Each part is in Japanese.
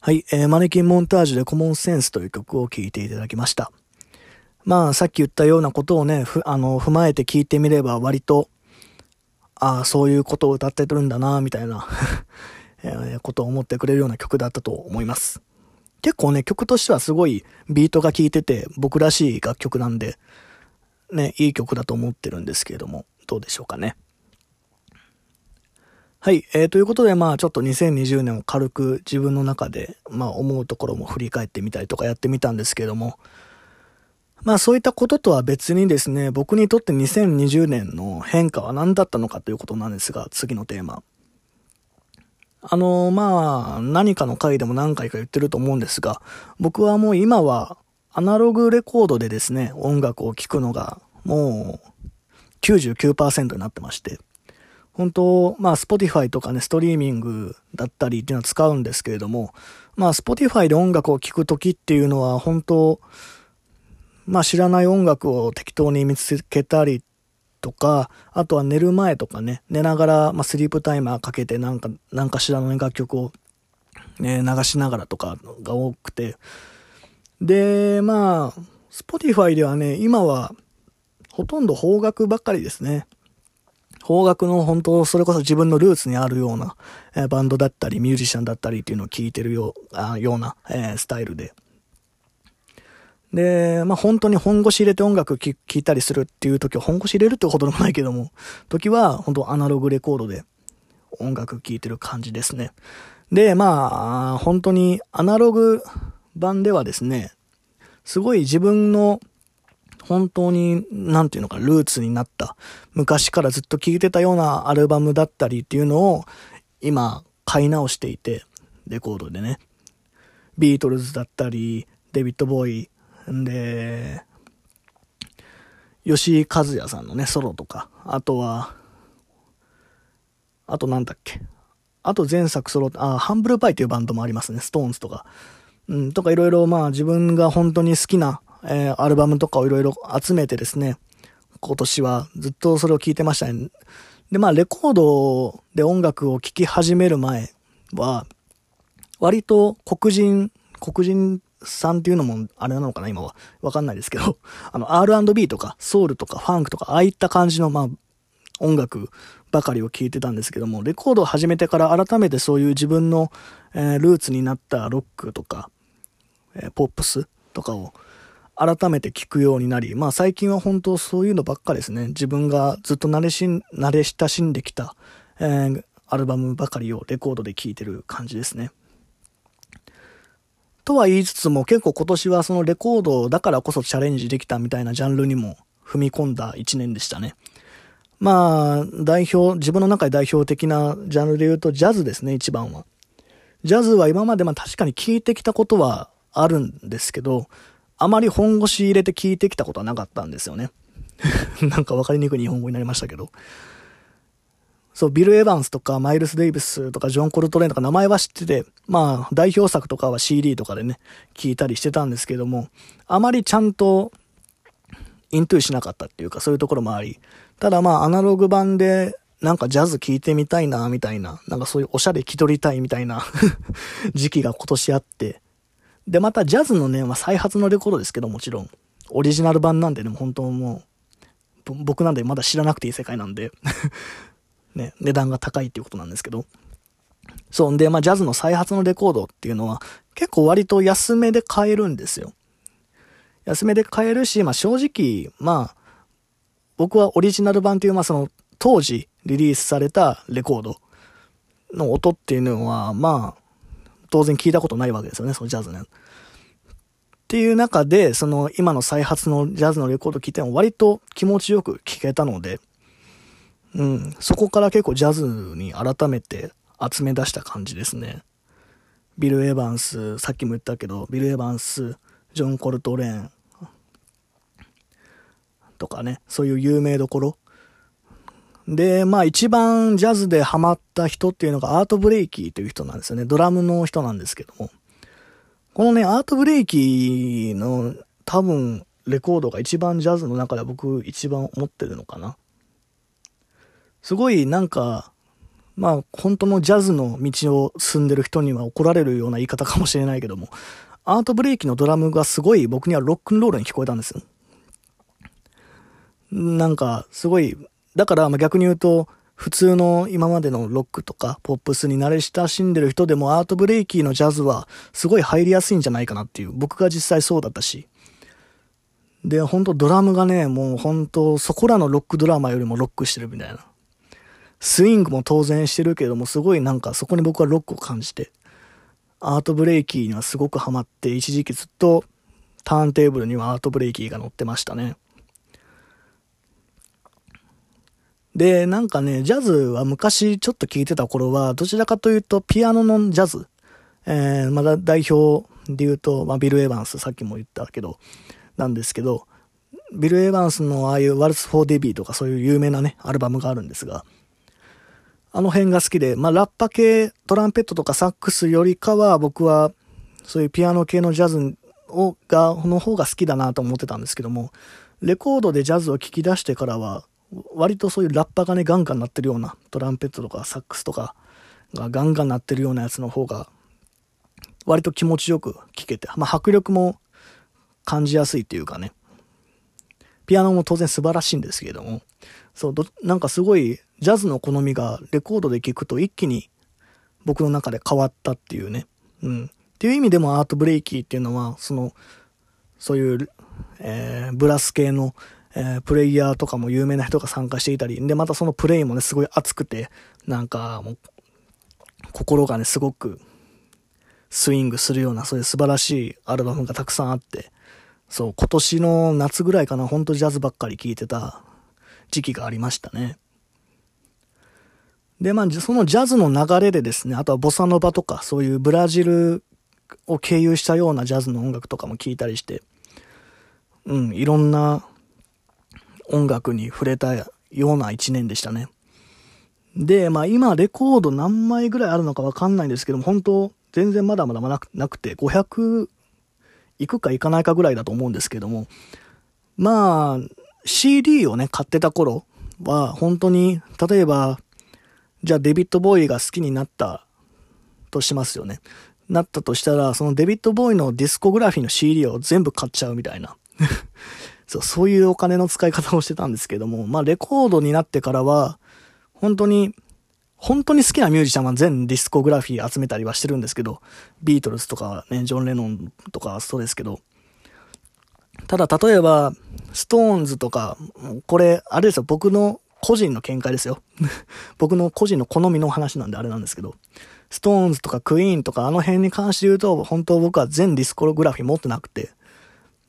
はい、えー、マネキンモンタージュでコモンセンスという曲を聴いていただきました。まあ、さっき言ったようなことをね、あの、踏まえて聴いてみれば割と、ああ、そういうことを歌ってるんだな、みたいな えー、ことを思ってくれるような曲だったと思います。結構ね、曲としてはすごいビートが効いてて、僕らしい楽曲なんで、ね、いい曲だと思ってるんですけれども、どうでしょうかね。はい。えー、ということで、まあ、ちょっと2020年を軽く自分の中で、まあ、思うところも振り返ってみたりとかやってみたんですけども、まあ、そういったこととは別にですね、僕にとって2020年の変化は何だったのかということなんですが、次のテーマ。あの、まあ、何かの回でも何回か言ってると思うんですが、僕はもう今は、アナログレコードでですね、音楽を聴くのが、もう、99%になってまして、本当、まあ、Spotify とかね、ストリーミングだったりっていうのは使うんですけれども、まあ、Spotify で音楽を聴くときっていうのは、本当、まあ、知らない音楽を適当に見つけたりとか、あとは寝る前とかね、寝ながら、まあ、スリープタイマーかけてなんか、なんかしらの、楽曲を、ね、流しながらとかが多くて、で、まあ、Spotify ではね、今は、ほとんど邦楽ばっかりですね。邦楽の本当、それこそ自分のルーツにあるような、え、バンドだったり、ミュージシャンだったりっていうのを聴いてるようあような、え、スタイルで。で、まあ、本当に本腰入れて音楽聴いたりするっていう時は、本腰入れるってことでもないけども、時は本当アナログレコードで音楽聴いてる感じですね。で、まあ、本当にアナログ版ではですね、すごい自分の本当に、なんていうのか、ルーツになった、昔からずっと聴いてたようなアルバムだったりっていうのを、今、買い直していて、レコードでね。ビートルズだったり、デビッド・ボーイ、んで、吉井和也さんのね、ソロとか、あとは、あとなんだっけ。あと前作ソロ、あ、ハンブルパイっていうバンドもありますね。ストーンズとか。うん、とかいろいろまあ自分が本当に好きなえー、アルバムとかをいろいろ集めてですね、今年はずっとそれを聴いてましたね。で、まあ、レコードで音楽を聴き始める前は、割と黒人、黒人さんっていうのもあれなのかな今は。わかんないですけど、あの R&B とかソウルとかファンクとか、ああいった感じのまあ音楽ばかりを聴いてたんですけども、レコードを始めてから改めてそういう自分の、えー、ルーツになったロックとか、えー、ポップスとかを改めて聞くようになり、まあ最近は本当そういうのばっかですね。自分がずっと慣れし、慣れ親しんできた、えー、アルバムばかりをレコードで聴いてる感じですね。とは言いつつも結構今年はそのレコードだからこそチャレンジできたみたいなジャンルにも踏み込んだ一年でしたね。まあ、代表、自分の中で代表的なジャンルで言うとジャズですね、一番は。ジャズは今までまあ確かに聴いてきたことはあるんですけど、あまり本腰入れて聞いてきたことはなかったんですよね。なんか分かりにくい日本語になりましたけど。そう、ビル・エヴァンスとか、マイルス・デイビスとか、ジョン・コルトレーンとか名前は知ってて、まあ、代表作とかは CD とかでね、聞いたりしてたんですけども、あまりちゃんと、イントゥーしなかったっていうか、そういうところもあり、ただまあ、アナログ版で、なんかジャズ聴いてみたいな、みたいな、なんかそういうおしゃれ気取りたいみたいな 時期が今年あって、で、またジャズのね、まあ、再発のレコードですけど、もちろん。オリジナル版なんでね、本当もう、僕なんでまだ知らなくていい世界なんで ね、値段が高いっていうことなんですけど。そう、んで、まあ、ジャズの再発のレコードっていうのは、結構割と安めで買えるんですよ。安めで買えるし、まあ、正直、まあ、僕はオリジナル版っていう、まあ、その、当時リリースされたレコードの音っていうのは、まあ、当然聞いたことないわけですよね、そのジャズね。っていう中で、その今の再発のジャズのレコード聴いても割と気持ちよく聴けたので、うん、そこから結構ジャズに改めて集め出した感じですね。ビル・エヴァンス、さっきも言ったけど、ビル・エヴァンス、ジョン・コルトレーンとかね、そういう有名どころで、まあ一番ジャズでハマった人っていうのがアートブレイキーという人なんですよね。ドラムの人なんですけども。このね、アートブレイキーの多分レコードが一番ジャズの中で僕一番思ってるのかな。すごいなんか、まあ、本当のジャズの道を進んでる人には怒られるような言い方かもしれないけども、アートブレイキのドラムがすごい僕にはロックンロールに聞こえたんですよ。なんか、すごい、だから逆に言うと、普通の今までのロックとかポップスに慣れ親しんでる人でもアートブレイキーのジャズはすごい入りやすいんじゃないかなっていう、僕が実際そうだったし。で、ほんとドラムがね、もうほんとそこらのロックドラマよりもロックしてるみたいな。スイングも当然してるけども、すごいなんかそこに僕はロックを感じて、アートブレイキーにはすごくハマって、一時期ずっとターンテーブルにはアートブレイキーが乗ってましたね。で、なんかね、ジャズは昔ちょっと聴いてた頃は、どちらかというとピアノのジャズ、えー、まだ代表で言うと、まあ、ビル・エヴァンス、さっきも言ったけど、なんですけど、ビル・エヴァンスのああいうワルツ・フォー・デビーとかそういう有名なね、アルバムがあるんですが、あの辺が好きで、まあ、ラッパ系、トランペットとかサックスよりかは、僕は、そういうピアノ系のジャズを、が、の方が好きだなと思ってたんですけども、レコードでジャズを聴き出してからは、割とそういうラッパがね、ガンガン鳴ってるような、トランペットとかサックスとかがガンガン鳴ってるようなやつの方が、割と気持ちよく聴けて、まあ、迫力も感じやすいっていうかね。ピアノも当然素晴らしいんですけれども、そう、どなんかすごい、ジャズの好みがレコードで聴くと一気に僕の中で変わったっていうね。うん。っていう意味でもアートブレイキーっていうのは、その、そういう、えー、ブラス系のえー、プレイヤーとかも有名な人が参加していたり、で、またそのプレイもね、すごい熱くて、なんかもう、心がね、すごくスイングするような、そういう素晴らしいアルバムがたくさんあって、そう、今年の夏ぐらいかな、ほんとジャズばっかり聴いてた時期がありましたね。で、まあ、そのジャズの流れでですね、あとはボサノバとか、そういうブラジルを経由したようなジャズの音楽とかも聴いたりして、うん、いろんな音楽に触れたような一年でしたね。で、まあ今レコード何枚ぐらいあるのかわかんないんですけども、本当全然まだまだなくなくて、500いくかいかないかぐらいだと思うんですけども、まあ、CD をね、買ってた頃は、本当に、例えば、じゃあデビッド・ボーイが好きになったとしますよね。なったとしたら、そのデビッド・ボーイのディスコグラフィーの CD を全部買っちゃうみたいな。そう、そういうお金の使い方をしてたんですけども、まあレコードになってからは、本当に、本当に好きなミュージシャンは全ディスコグラフィー集めたりはしてるんですけど、ビートルズとかね、ジョン・レノンとかそうですけど、ただ例えば、ストーンズとか、これ、あれですよ、僕の個人の見解ですよ。僕の個人の好みの話なんであれなんですけど、ストーンズとかクイーンとかあの辺に関して言うと、本当僕は全ディスコグラフィー持ってなくて、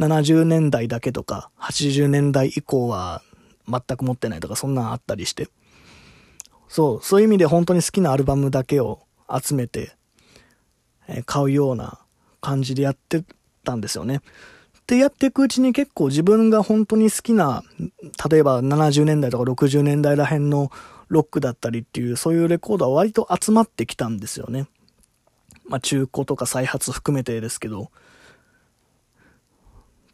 70年代だけとか、80年代以降は全く持ってないとか、そんなんあったりして。そう、そういう意味で本当に好きなアルバムだけを集めて、え買うような感じでやってたんですよね。で、やっていくうちに結構自分が本当に好きな、例えば70年代とか60年代ら辺のロックだったりっていう、そういうレコードは割と集まってきたんですよね。まあ中古とか再発含めてですけど。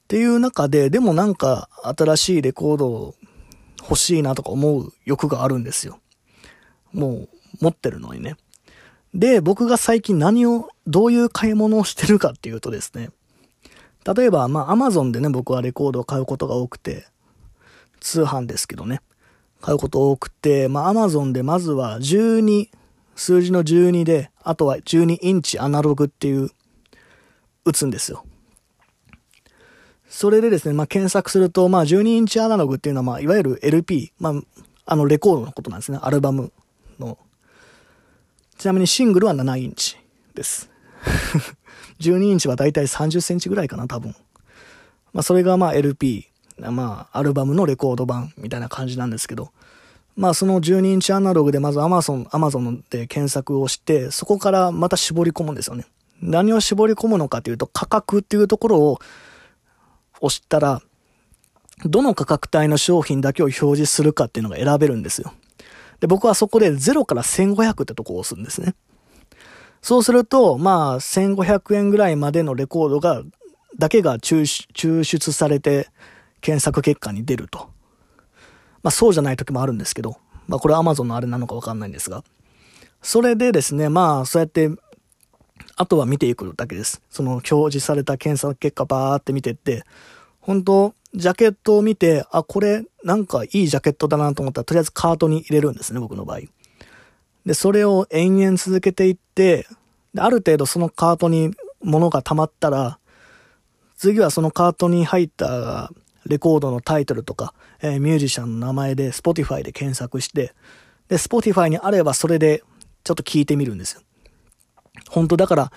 っていう中で、でもなんか新しいレコード欲しいなとか思う欲があるんですよ。もう持ってるのにね。で、僕が最近何を、どういう買い物をしてるかっていうとですね。例えば、まあ、アマゾンでね、僕はレコードを買うことが多くて、通販ですけどね、買うこと多くて、まあ、アマゾンでまずは12、数字の12で、あとは12インチアナログっていう、打つんですよ。それでですね、まあ、検索すると、まあ、12インチアナログっていうのは、まあ、いわゆる LP、まあ、あの、レコードのことなんですね。アルバムの。ちなみにシングルは7インチです。12インチはだいたい30センチぐらいかな、多分。まあ、それがま LP、まあ、アルバムのレコード版みたいな感じなんですけど、まあ、その12インチアナログでまず Amazon、Amazon で検索をして、そこからまた絞り込むんですよね。何を絞り込むのかというと、価格っていうところを押したら、どの価格帯の商品だけを表示するかっていうのが選べるんですよ。で、僕はそこで0から1500ってとこを押すんですね。そうすると、まあ、1500円ぐらいまでのレコードが、だけが抽出されて検索結果に出ると。まあ、そうじゃない時もあるんですけど、まあ、これは Amazon のあれなのかわかんないんですが。それでですね、まあ、そうやって、あとは見ていくだけです。その表示された検査結果バーって見てって、本当ジャケットを見て、あ、これなんかいいジャケットだなと思ったら、とりあえずカートに入れるんですね、僕の場合。で、それを延々続けていって、である程度そのカートに物が溜まったら、次はそのカートに入ったレコードのタイトルとか、えー、ミュージシャンの名前で Spotify で検索して、で、Spotify にあればそれでちょっと聞いてみるんですよ。本当だから、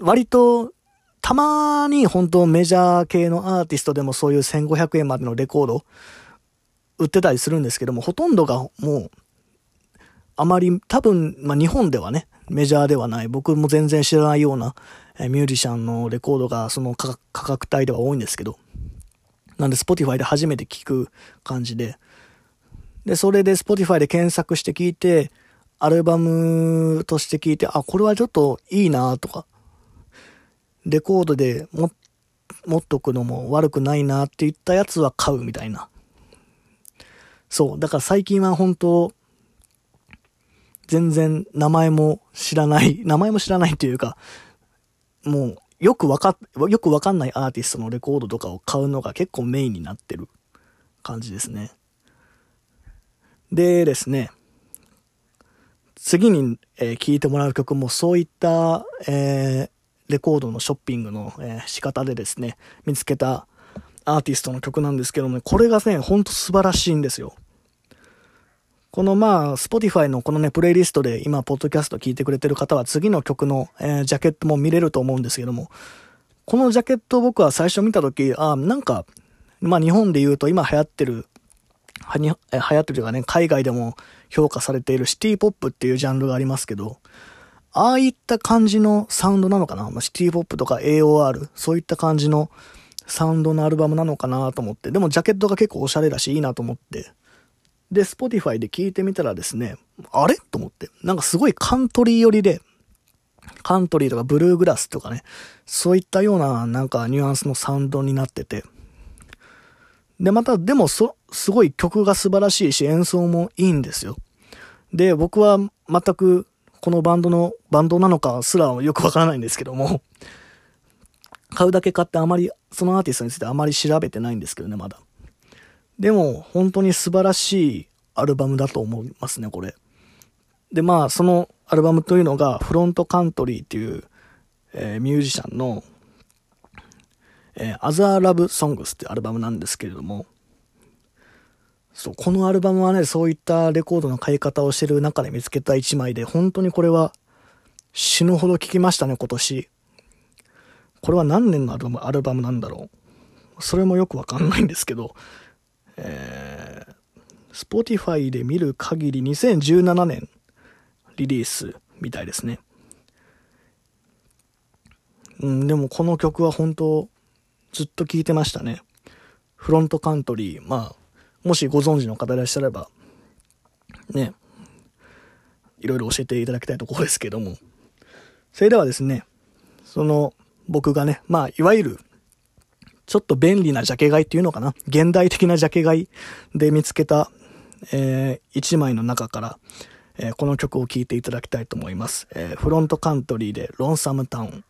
割と、たまに本当メジャー系のアーティストでもそういう1500円までのレコード売ってたりするんですけども、ほとんどがもう、あまり多分、まあ日本ではね、メジャーではない、僕も全然知らないような、えミュージシャンのレコードがその価格帯では多いんですけど、なんで Spotify で初めて聞く感じで、で、それで Spotify で検索して聞いて、アルバムとして聞いて、あ、これはちょっといいなとか、レコードでも、持っとくのも悪くないなって言ったやつは買うみたいな。そう。だから最近は本当全然名前も知らない、名前も知らないというか、もうよくわか、よくわかんないアーティストのレコードとかを買うのが結構メインになってる感じですね。でですね、次に、えー、聴いてもらう曲もそういった、え、レコードのショッピングの、えー、仕方でですね、見つけたアーティストの曲なんですけども、ね、これがね、ほんと素晴らしいんですよ。このまあ、Spotify のこのね、プレイリストで今、ポッドキャスト聞いてくれてる方は次の曲の、えー、ジャケットも見れると思うんですけども、このジャケットを僕は最初見たとき、あ、なんか、まあ日本で言うと今流行ってる、はに、流行ってるというかね、海外でも評価されているシティポップっていうジャンルがありますけど、ああいった感じのサウンドなのかな、まあ、シティポップとか AOR、そういった感じのサウンドのアルバムなのかなと思って、でもジャケットが結構おしゃれだしいいなと思って、で、Spotify で聞いてみたらですね、あれ？と思って。なんかすごいカントリー寄りで、カントリーとかブルーグラスとかね、そういったようななんかニュアンスのサウンドになってて。で、また、でもそ、すごい曲が素晴らしいし演奏もいいんですよ。で、僕は全くこのバンドの、バンドなのかすらよくわからないんですけども、買うだけ買ってあまり、そのアーティストについてあまり調べてないんですけどね、まだ。でも、本当に素晴らしいアルバムだと思いますね、これ。で、まあ、そのアルバムというのが、フロントカントリーっていう、えー、ミュージシャンの、えー、Other Love Songs ってアルバムなんですけれども、そう、このアルバムはね、そういったレコードの買い方をしてる中で見つけた一枚で、本当にこれは死ぬほど聴きましたね、今年。これは何年のアルバムアルバムなんだろう。それもよくわかんないんですけど、えー、Spotify で見る限り2017年リリースみたいですね。うん、でもこの曲は本当ずっと聴いてましたね。フロントカントリー、まあ、もしご存知の方いらっしゃれば、ね、いろいろ教えていただきたいところですけども。それではですね、その僕がね、まあ、いわゆるちょっと便利なジャケ買いっていうのかな？現代的なジャケ買いで見つけた、えー、1枚の中から、えー、この曲を聴いていただきたいと思います。えー、フロントカントリーでロンサムタウン。